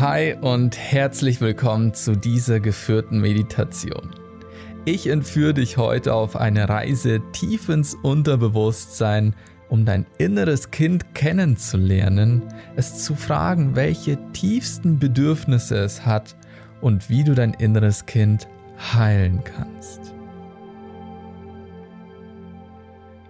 Hi und herzlich willkommen zu dieser geführten Meditation. Ich entführe dich heute auf eine Reise tief ins Unterbewusstsein, um dein inneres Kind kennenzulernen, es zu fragen, welche tiefsten Bedürfnisse es hat und wie du dein inneres Kind heilen kannst.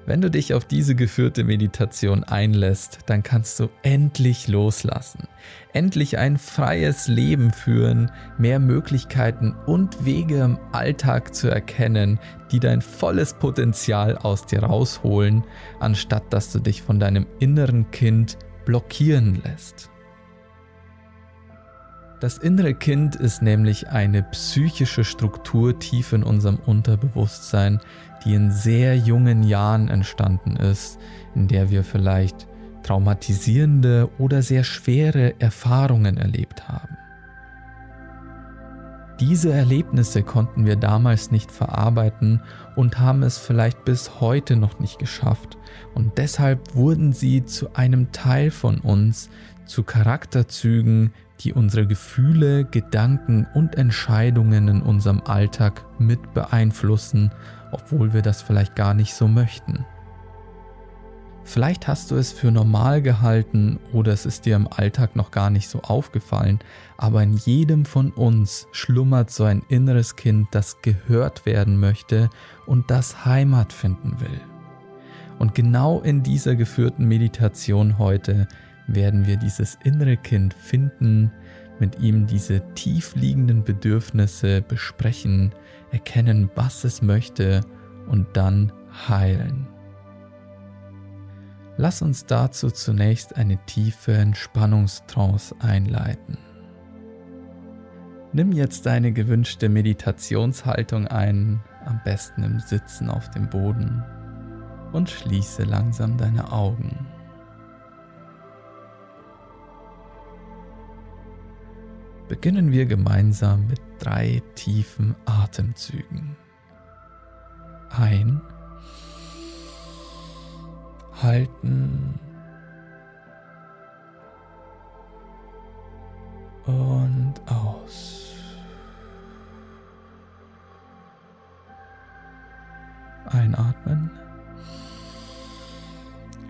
Wenn du dich auf diese geführte Meditation einlässt, dann kannst du endlich loslassen, endlich ein freies Leben führen, mehr Möglichkeiten und Wege im Alltag zu erkennen, die dein volles Potenzial aus dir rausholen, anstatt dass du dich von deinem inneren Kind blockieren lässt. Das innere Kind ist nämlich eine psychische Struktur tief in unserem Unterbewusstsein, die in sehr jungen Jahren entstanden ist, in der wir vielleicht traumatisierende oder sehr schwere Erfahrungen erlebt haben. Diese Erlebnisse konnten wir damals nicht verarbeiten und haben es vielleicht bis heute noch nicht geschafft und deshalb wurden sie zu einem Teil von uns, zu Charakterzügen, die unsere Gefühle, Gedanken und Entscheidungen in unserem Alltag mit beeinflussen, obwohl wir das vielleicht gar nicht so möchten. Vielleicht hast du es für normal gehalten oder es ist dir im Alltag noch gar nicht so aufgefallen, aber in jedem von uns schlummert so ein inneres Kind, das gehört werden möchte und das Heimat finden will. Und genau in dieser geführten Meditation heute werden wir dieses innere Kind finden, mit ihm diese tief liegenden Bedürfnisse besprechen, erkennen, was es möchte und dann heilen. Lass uns dazu zunächst eine tiefe Entspannungstrance einleiten. Nimm jetzt deine gewünschte Meditationshaltung ein, am besten im Sitzen auf dem Boden, und schließe langsam deine Augen. Beginnen wir gemeinsam mit drei tiefen Atemzügen. Ein, halten und aus. Einatmen,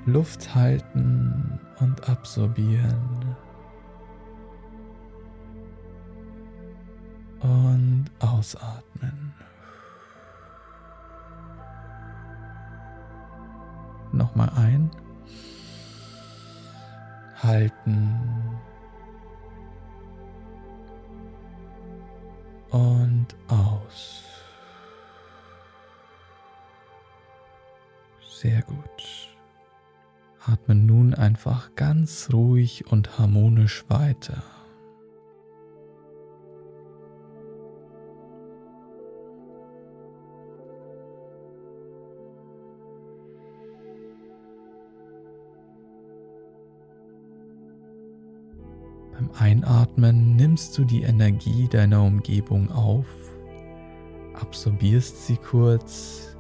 Luft halten und absorbieren. Ausatmen. Nochmal ein. Halten. Und aus. Sehr gut. Atme nun einfach ganz ruhig und harmonisch weiter. Einatmen nimmst du die Energie deiner Umgebung auf, absorbierst sie kurz.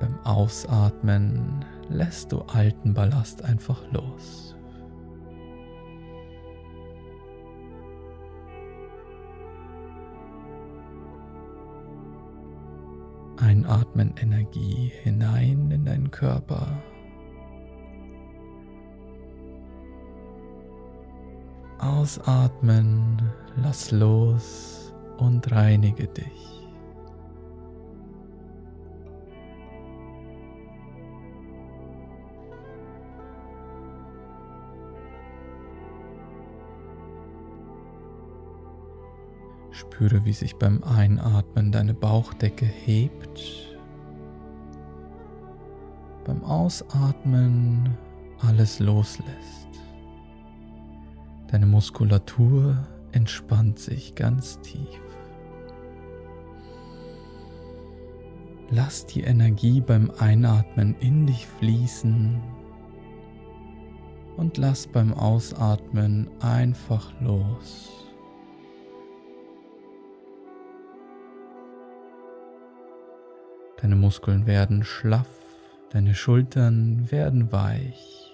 Beim Ausatmen lässt du alten Ballast einfach los. Einatmen Energie hinein in deinen Körper. Ausatmen, lass los und reinige dich. Spüre, wie sich beim Einatmen deine Bauchdecke hebt. Beim Ausatmen alles loslässt. Deine Muskulatur entspannt sich ganz tief. Lass die Energie beim Einatmen in dich fließen und lass beim Ausatmen einfach los. Deine Muskeln werden schlaff, deine Schultern werden weich.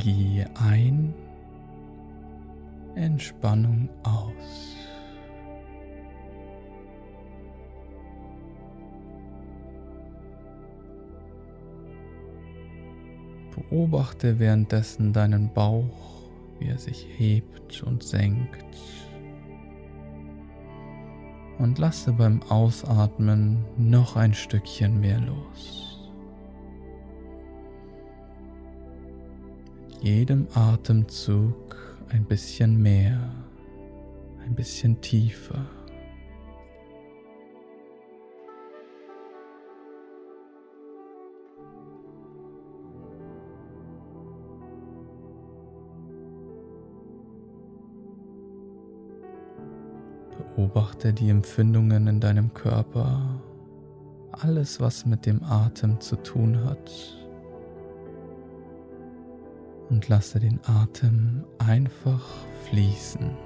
Energie ein, Entspannung aus. Beobachte währenddessen deinen Bauch, wie er sich hebt und senkt. Und lasse beim Ausatmen noch ein Stückchen mehr los. Jedem Atemzug ein bisschen mehr, ein bisschen tiefer. Beobachte die Empfindungen in deinem Körper, alles was mit dem Atem zu tun hat. Und lasse den Atem einfach fließen.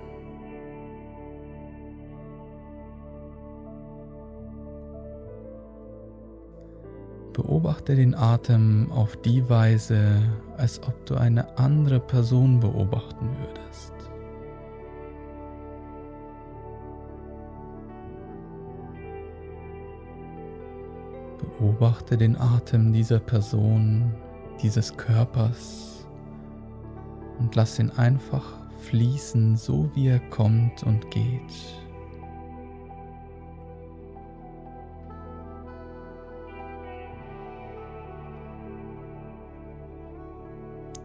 Beobachte den Atem auf die Weise, als ob du eine andere Person beobachten würdest. Beobachte den Atem dieser Person, dieses Körpers und lass ihn einfach fließen, so wie er kommt und geht.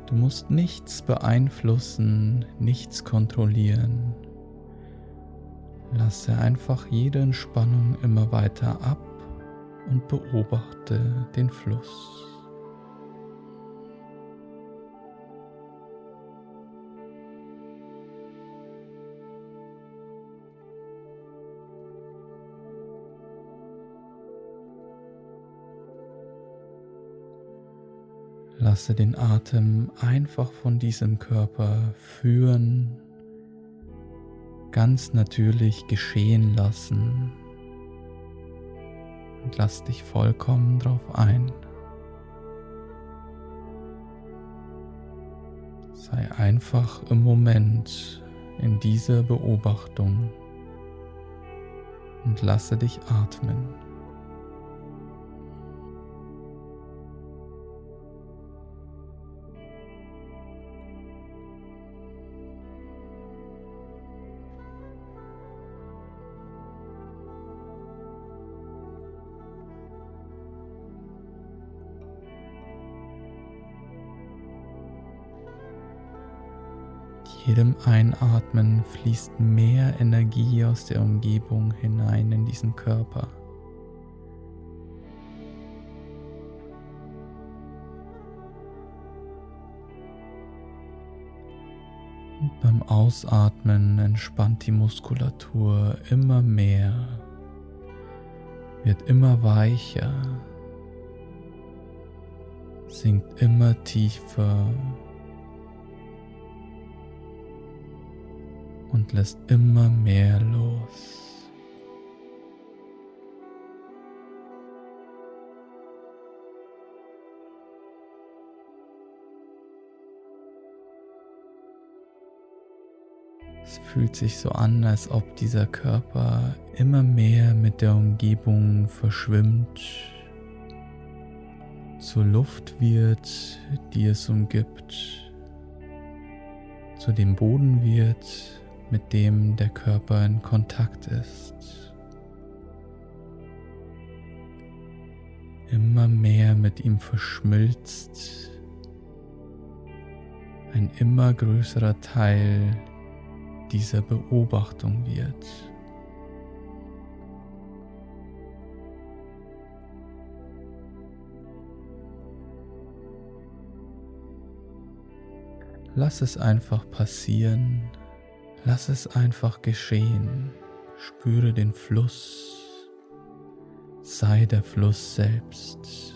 Du musst nichts beeinflussen, nichts kontrollieren. Lasse einfach jede Entspannung immer weiter ab und beobachte den Fluss. Lasse den Atem einfach von diesem Körper führen, ganz natürlich geschehen lassen und lass dich vollkommen drauf ein. Sei einfach im Moment in dieser Beobachtung und lasse dich atmen. Jedem Einatmen fließt mehr Energie aus der Umgebung hinein in diesen Körper. Und beim Ausatmen entspannt die Muskulatur immer mehr, wird immer weicher, sinkt immer tiefer und lässt immer mehr los. Es fühlt sich so an, als ob dieser Körper immer mehr mit der Umgebung verschwimmt, zur Luft wird, die es umgibt, zu dem Boden wird, mit dem der Körper in Kontakt ist. Immer mehr mit ihm verschmilzt. Ein immer größerer Teil dieser Beobachtung wird. Lass es einfach passieren Lass es einfach geschehen. Spüre den Fluss. Sei der Fluss selbst.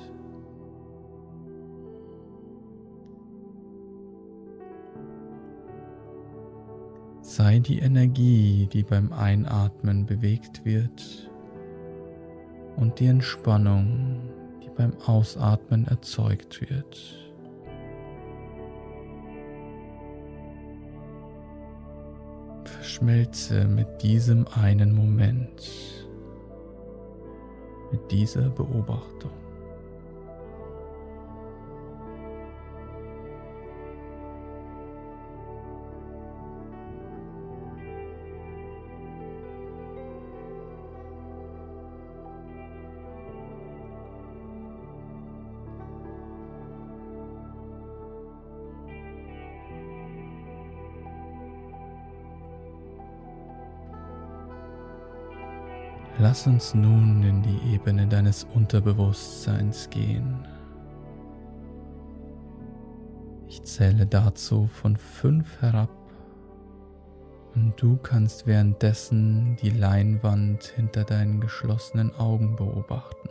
Sei die Energie, die beim Einatmen bewegt wird und die Entspannung, die beim Ausatmen erzeugt wird. Schmelze mit diesem einen Moment, mit dieser Beobachtung. Lass uns nun in die Ebene deines Unterbewusstseins gehen. Ich zähle dazu von fünf herab und du kannst währenddessen die Leinwand hinter deinen geschlossenen Augen beobachten.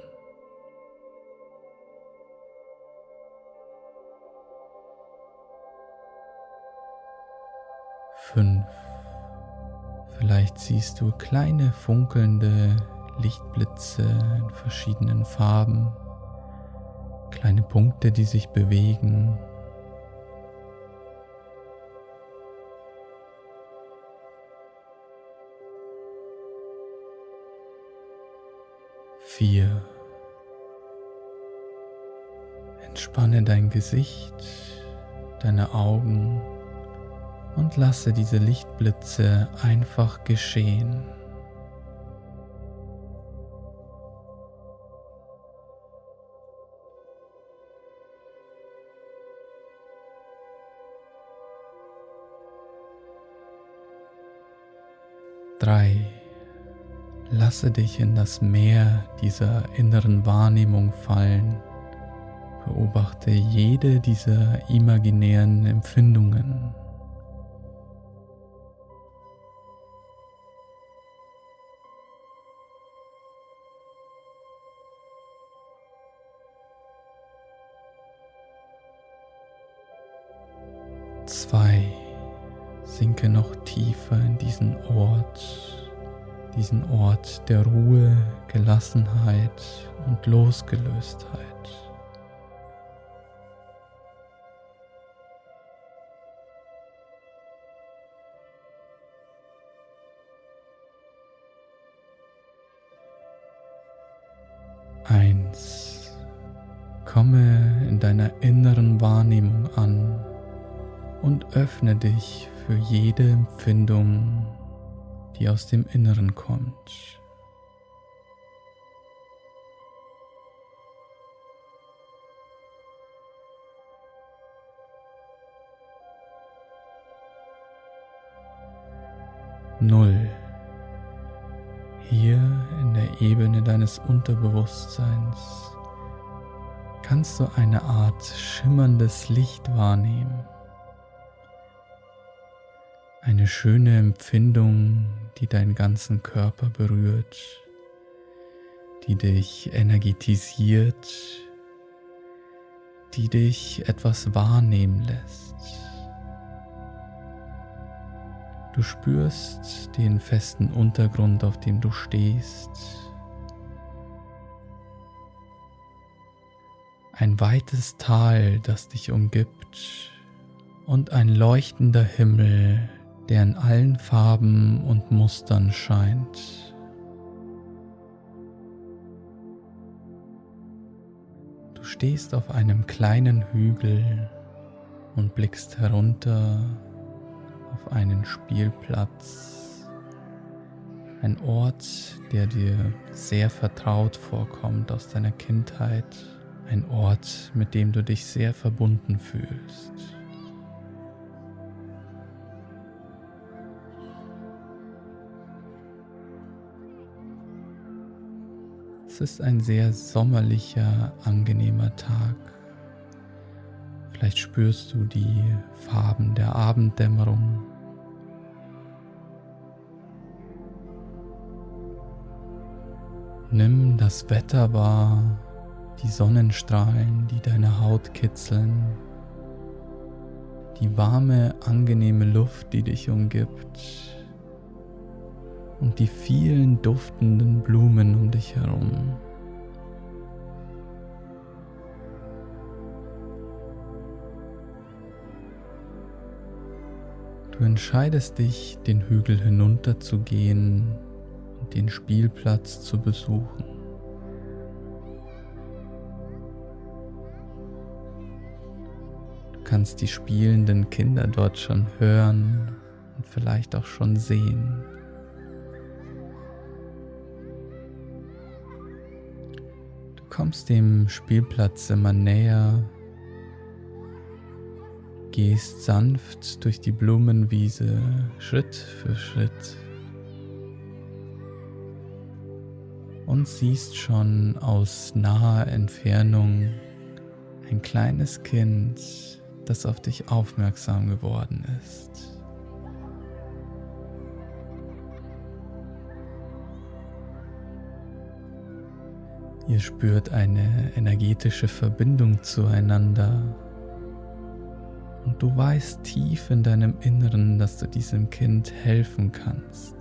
Fünf. Vielleicht siehst du kleine funkelnde Lichtblitze in verschiedenen Farben, kleine Punkte, die sich bewegen. Vier. Entspanne dein Gesicht, deine Augen und lasse diese Lichtblitze einfach geschehen. Drei. Lasse dich in das Meer dieser inneren Wahrnehmung fallen. Beobachte jede dieser imaginären Empfindungen. 2. Sinke noch tiefer in diesen Ort, diesen Ort der Ruhe, Gelassenheit und Losgelöstheit. Empfindung, die aus dem Inneren kommt. Null. Hier in der Ebene deines Unterbewusstseins kannst du eine Art schimmerndes Licht wahrnehmen. Eine schöne Empfindung, die deinen ganzen Körper berührt, die dich energetisiert, die dich etwas wahrnehmen lässt. Du spürst den festen Untergrund, auf dem du stehst. Ein weites Tal, das dich umgibt und ein leuchtender Himmel, der in allen Farben und Mustern scheint. Du stehst auf einem kleinen Hügel und blickst herunter auf einen Spielplatz, ein Ort, der dir sehr vertraut vorkommt aus deiner Kindheit, ein Ort, mit dem du dich sehr verbunden fühlst. Ist ein sehr sommerlicher, angenehmer Tag. Vielleicht spürst du die Farben der Abenddämmerung. Nimm das Wetter wahr, die Sonnenstrahlen, die deine Haut kitzeln, die warme, angenehme Luft, die dich umgibt und die vielen duftenden Blumen um dich herum. Du entscheidest dich, den Hügel hinunter zu gehen und den Spielplatz zu besuchen. Du kannst die spielenden Kinder dort schon hören und vielleicht auch schon sehen. Kommst dem Spielplatz immer näher gehst sanft durch die Blumenwiese Schritt für Schritt und siehst schon aus naher Entfernung ein kleines Kind, das auf dich aufmerksam geworden ist. Ihr spürt eine energetische Verbindung zueinander und du weißt tief in deinem Inneren, dass du diesem Kind helfen kannst.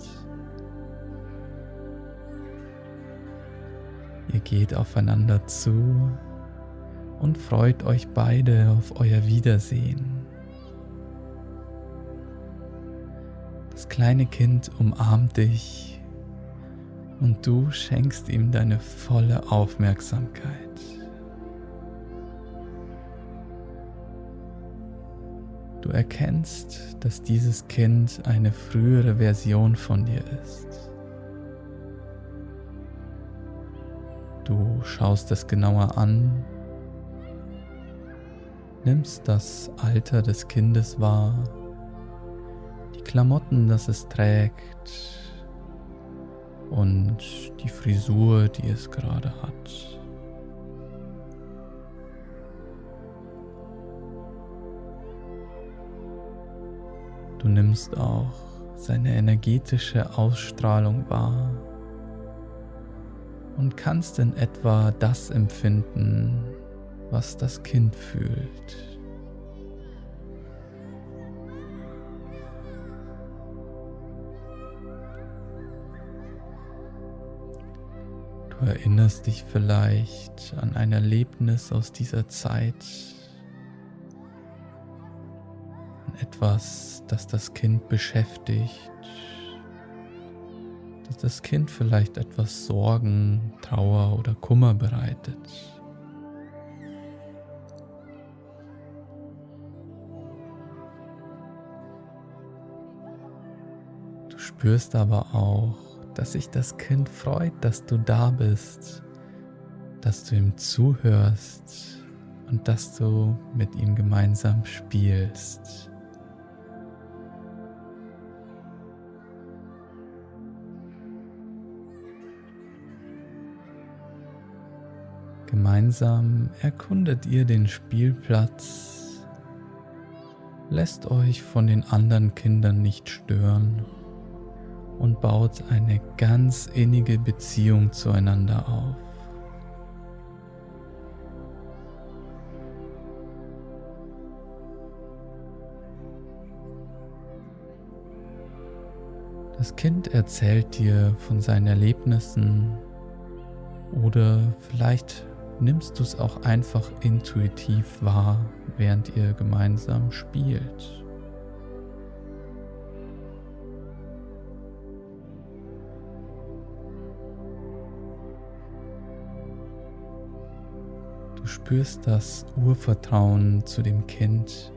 Ihr geht aufeinander zu und freut euch beide auf euer Wiedersehen. Das kleine Kind umarmt dich und du schenkst ihm deine volle Aufmerksamkeit. Du erkennst, dass dieses Kind eine frühere Version von dir ist. Du schaust es genauer an, nimmst das Alter des Kindes wahr, die Klamotten, das es trägt und die Frisur, die es gerade hat. Du nimmst auch seine energetische Ausstrahlung wahr und kannst in etwa das empfinden, was das Kind fühlt. Du erinnerst dich vielleicht an ein Erlebnis aus dieser Zeit, etwas, das das Kind beschäftigt, dass das Kind vielleicht etwas Sorgen, Trauer oder Kummer bereitet. Du spürst aber auch, dass sich das Kind freut, dass du da bist, dass du ihm zuhörst und dass du mit ihm gemeinsam spielst. Gemeinsam erkundet ihr den Spielplatz, lässt euch von den anderen Kindern nicht stören und baut eine ganz innige Beziehung zueinander auf. Das Kind erzählt dir von seinen Erlebnissen oder vielleicht nimmst du es auch einfach intuitiv wahr, während ihr gemeinsam spielt. Spürst das Urvertrauen zu dem Kind,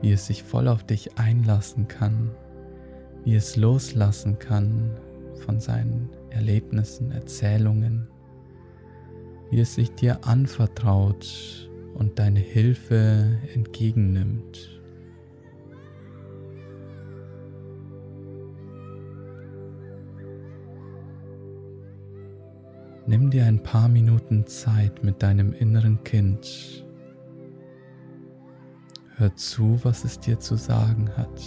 wie es sich voll auf dich einlassen kann, wie es loslassen kann von seinen Erlebnissen, Erzählungen wie es sich dir anvertraut und deine Hilfe entgegennimmt. Nimm dir ein paar Minuten Zeit mit deinem inneren Kind. Hör zu, was es dir zu sagen hat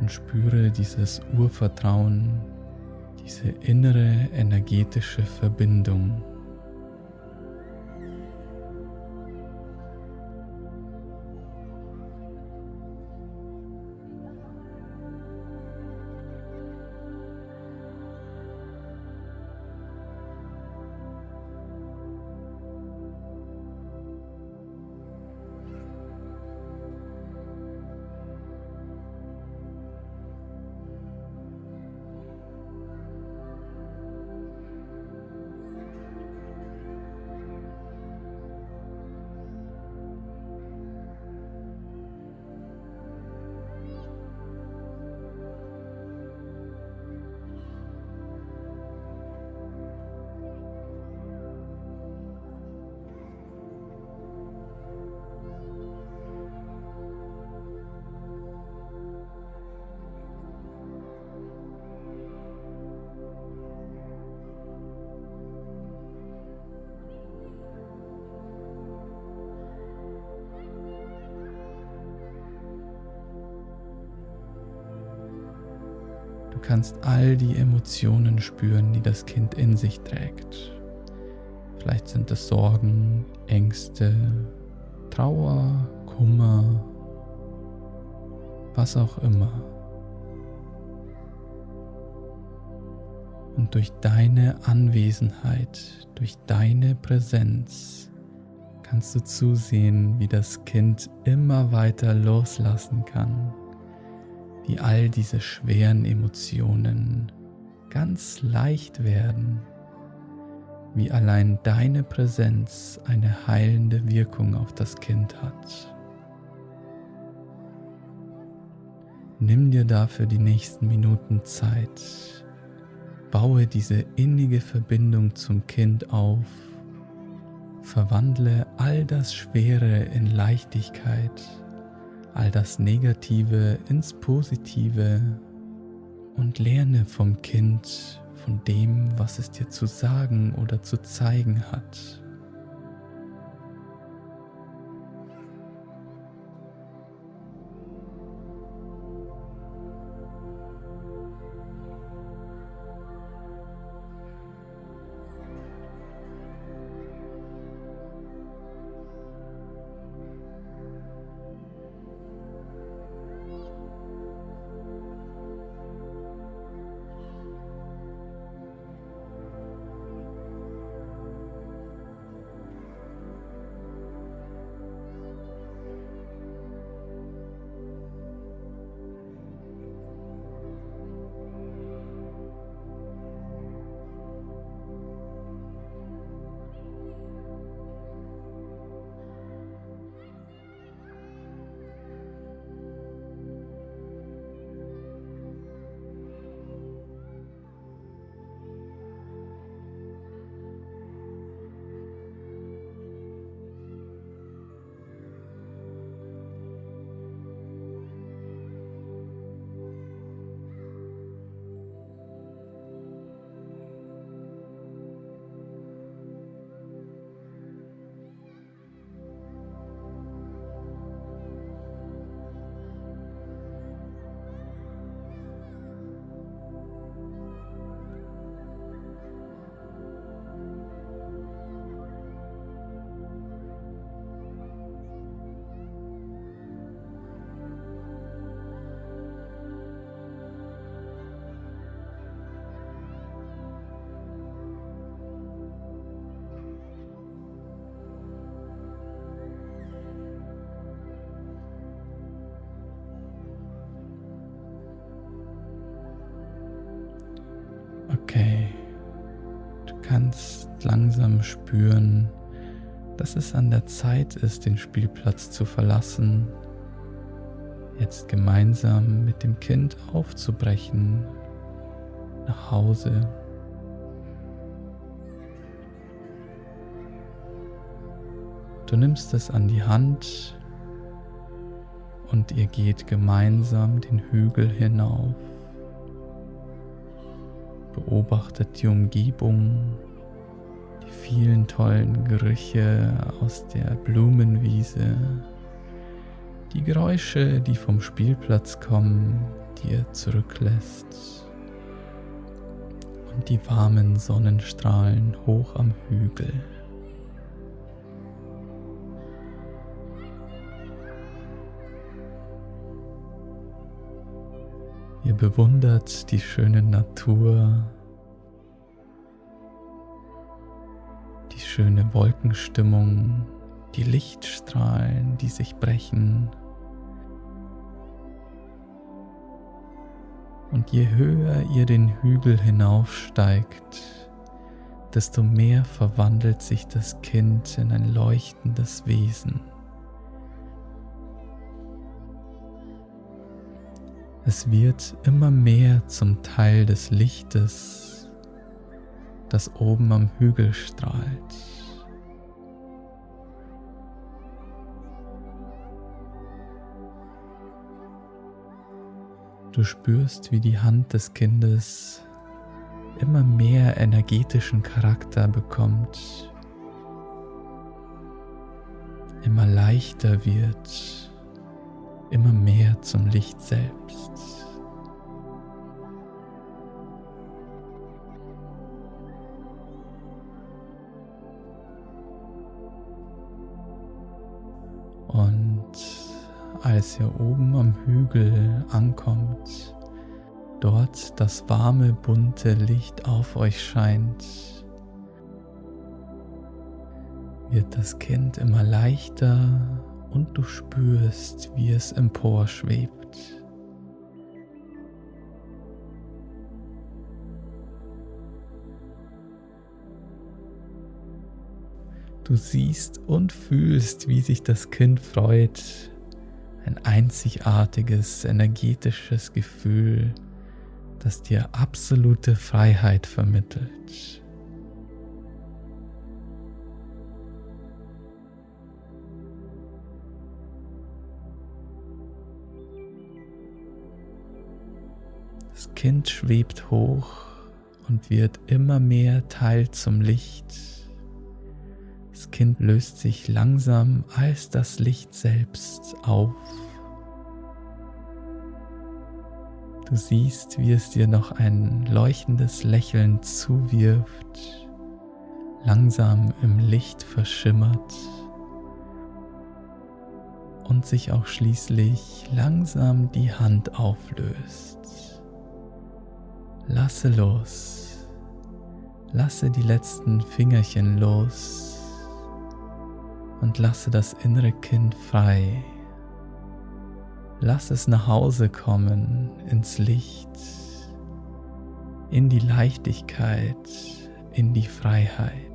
und spüre dieses Urvertrauen, diese innere energetische Verbindung. Du kannst all die Emotionen spüren, die das Kind in sich trägt. Vielleicht sind es Sorgen, Ängste, Trauer, Kummer, was auch immer. Und durch deine Anwesenheit, durch deine Präsenz kannst du zusehen, wie das Kind immer weiter loslassen kann, wie all diese schweren Emotionen ganz leicht werden, wie allein deine Präsenz eine heilende Wirkung auf das Kind hat. Nimm dir dafür die nächsten Minuten Zeit. Baue diese innige Verbindung zum Kind auf Verwandle all das Schwere in Leichtigkeit, all das Negative ins Positive und lerne vom Kind, von dem, was es dir zu sagen oder zu zeigen hat. Okay, du kannst langsam spüren, dass es an der Zeit ist, den Spielplatz zu verlassen, jetzt gemeinsam mit dem Kind aufzubrechen. Nach Hause. Du nimmst es an die Hand und ihr geht gemeinsam den Hügel hinauf beobachtet die Umgebung, die vielen tollen Gerüche aus der Blumenwiese, die Geräusche, die vom Spielplatz kommen, die ihr zurücklässt und die warmen Sonnenstrahlen hoch am Hügel. Ihr bewundert die schöne Natur, die schöne Wolkenstimmung, die Lichtstrahlen, die sich brechen. Und je höher ihr den Hügel hinaufsteigt, desto mehr verwandelt sich das Kind in ein leuchtendes Wesen. Es wird immer mehr zum Teil des Lichtes, das oben am Hügel strahlt. Du spürst, wie die Hand des Kindes immer mehr energetischen Charakter bekommt, immer leichter wird immer mehr zum Licht selbst. Und als ihr oben am Hügel ankommt, dort das warme, bunte Licht auf euch scheint, wird das Kind immer leichter und du spürst, wie es emporschwebt. Du siehst und fühlst, wie sich das Kind freut. Ein einzigartiges, energetisches Gefühl, das dir absolute Freiheit vermittelt. Das Kind schwebt hoch und wird immer mehr Teil zum Licht das Kind löst sich langsam als das Licht selbst auf. Du siehst, wie es dir noch ein leuchtendes Lächeln zuwirft, langsam im Licht verschimmert und sich auch schließlich langsam die Hand auflöst. Lasse los, lasse die letzten Fingerchen los und lasse das innere Kind frei. Lass es nach Hause kommen, ins Licht, in die Leichtigkeit, in die Freiheit.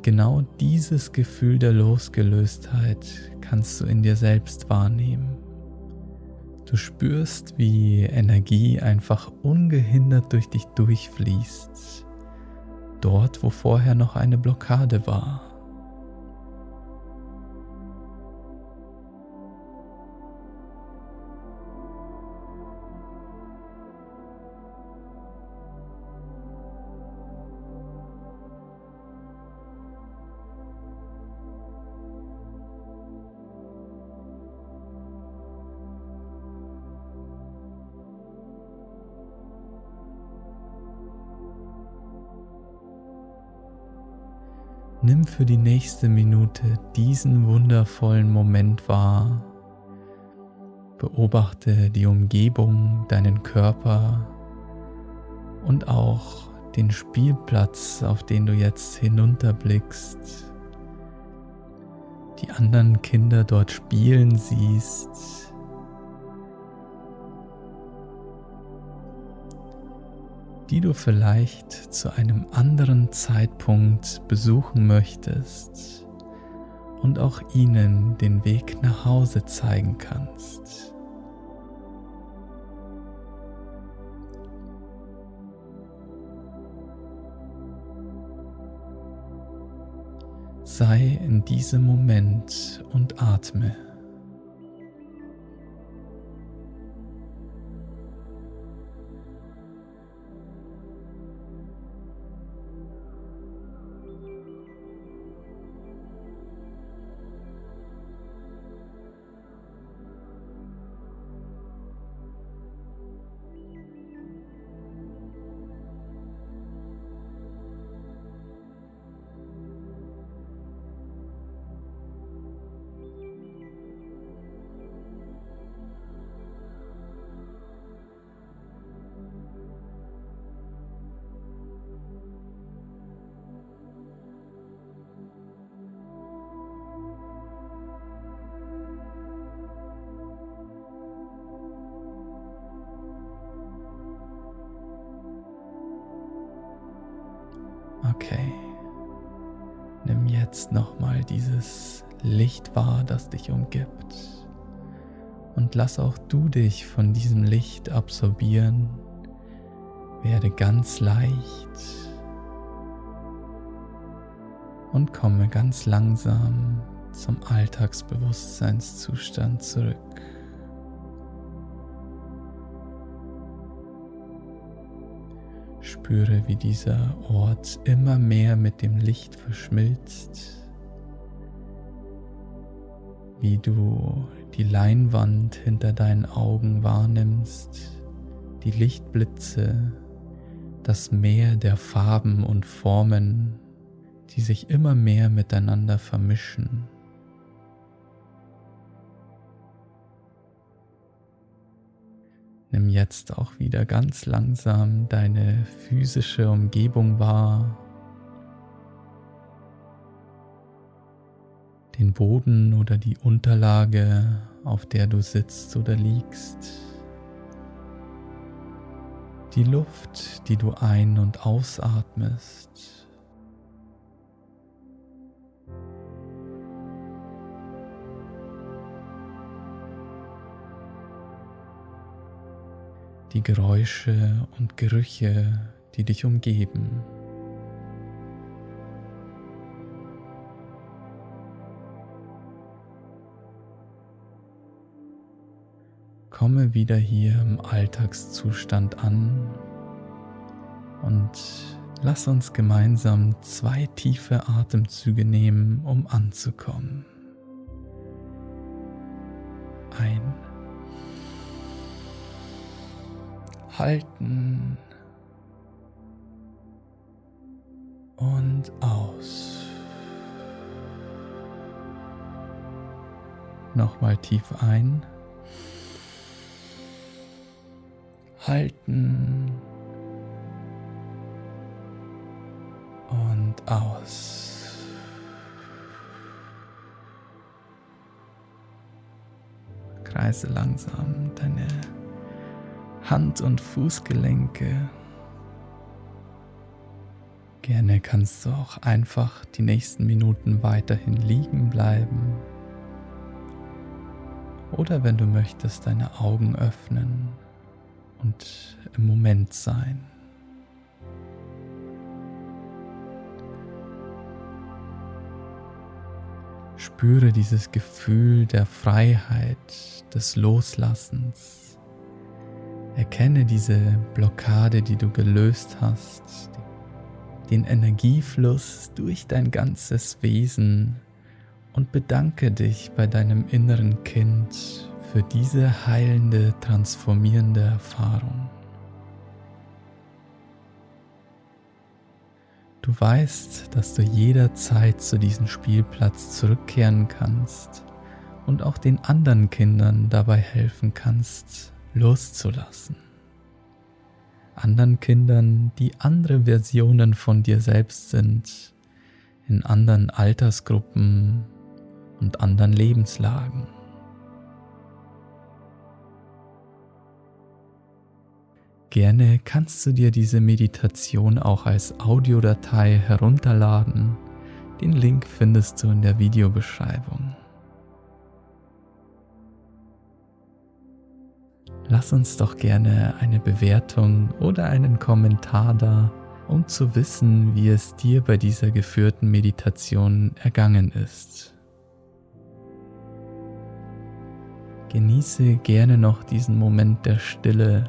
Und genau dieses Gefühl der Losgelöstheit kannst du in dir selbst wahrnehmen. Du spürst, wie Energie einfach ungehindert durch dich durchfließt, dort wo vorher noch eine Blockade war. Für die nächste Minute diesen wundervollen Moment wahr. Beobachte die Umgebung, deinen Körper und auch den Spielplatz, auf den du jetzt hinunterblickst. Die anderen Kinder dort spielen siehst die du vielleicht zu einem anderen Zeitpunkt besuchen möchtest und auch ihnen den Weg nach Hause zeigen kannst. Sei in diesem Moment und atme. Und lass auch du dich von diesem Licht absorbieren. Werde ganz leicht und komme ganz langsam zum Alltagsbewusstseinszustand zurück. Spüre, wie dieser Ort immer mehr mit dem Licht verschmilzt, wie du die Leinwand hinter deinen Augen wahrnimmst, die Lichtblitze, das Meer der Farben und Formen, die sich immer mehr miteinander vermischen. Nimm jetzt auch wieder ganz langsam deine physische Umgebung wahr. Den Boden oder die Unterlage, auf der du sitzt oder liegst. Die Luft, die du ein- und ausatmest. die Geräusche und Gerüche, die dich umgeben. Komme wieder hier im Alltagszustand an und lass uns gemeinsam zwei tiefe Atemzüge nehmen, um anzukommen. Ein halten und aus. Nochmal tief ein. Halten und aus. Kreise langsam deine Hand- und Fußgelenke. Gerne kannst du auch einfach die nächsten Minuten weiterhin liegen bleiben. Oder wenn du möchtest, deine Augen öffnen und im Moment sein. Spüre dieses Gefühl der Freiheit, des Loslassens. Erkenne diese Blockade, die du gelöst hast, den Energiefluss durch dein ganzes Wesen und bedanke dich bei deinem inneren Kind für diese heilende, transformierende Erfahrung. Du weißt, dass du jederzeit zu diesem Spielplatz zurückkehren kannst und auch den anderen Kindern dabei helfen kannst, loszulassen. Anderen Kindern, die andere Versionen von dir selbst sind, in anderen Altersgruppen und anderen Lebenslagen. Gerne kannst du dir diese Meditation auch als Audiodatei herunterladen. Den Link findest du in der Videobeschreibung. lass uns doch gerne eine Bewertung oder einen Kommentar da, um zu wissen, wie es dir bei dieser geführten Meditation ergangen ist. Genieße gerne noch diesen Moment der Stille.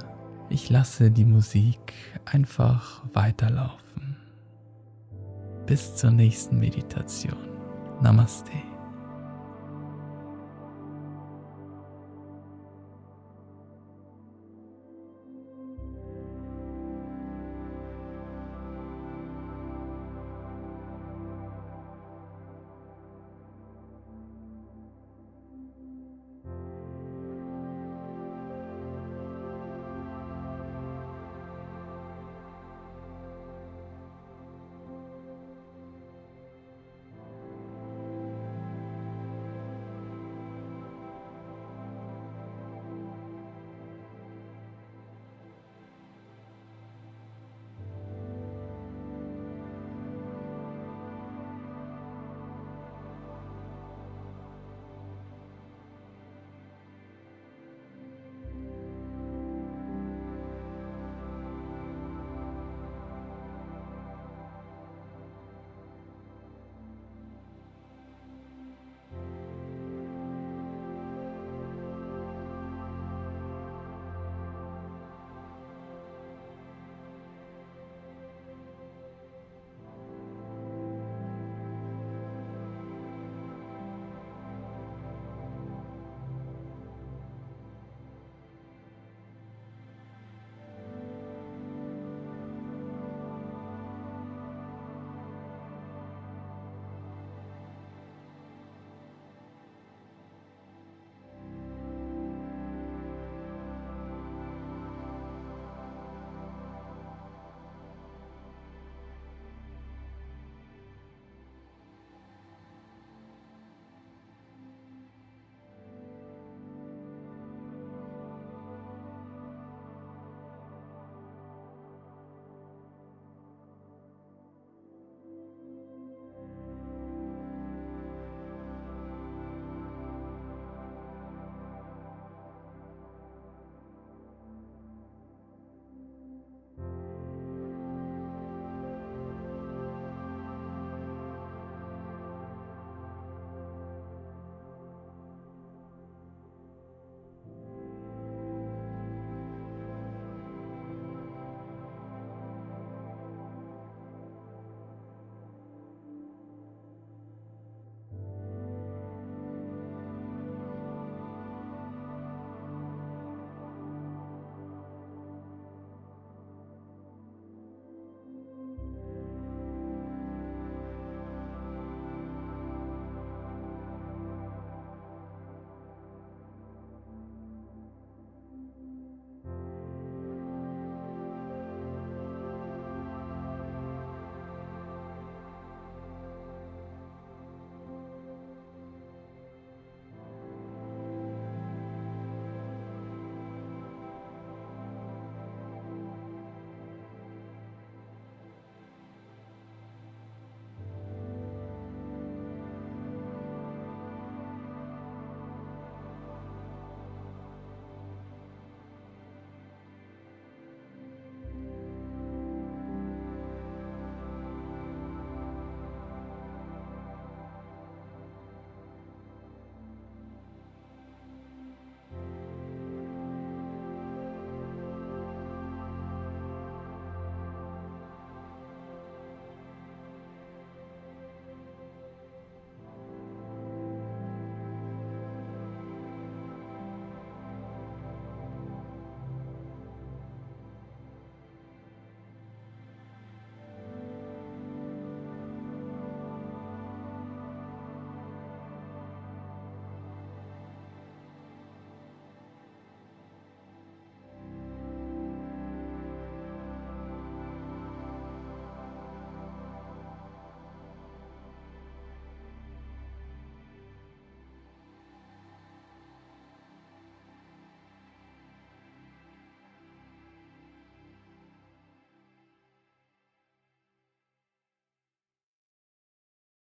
Ich lasse die Musik einfach weiterlaufen. Bis zur nächsten Meditation. Namaste.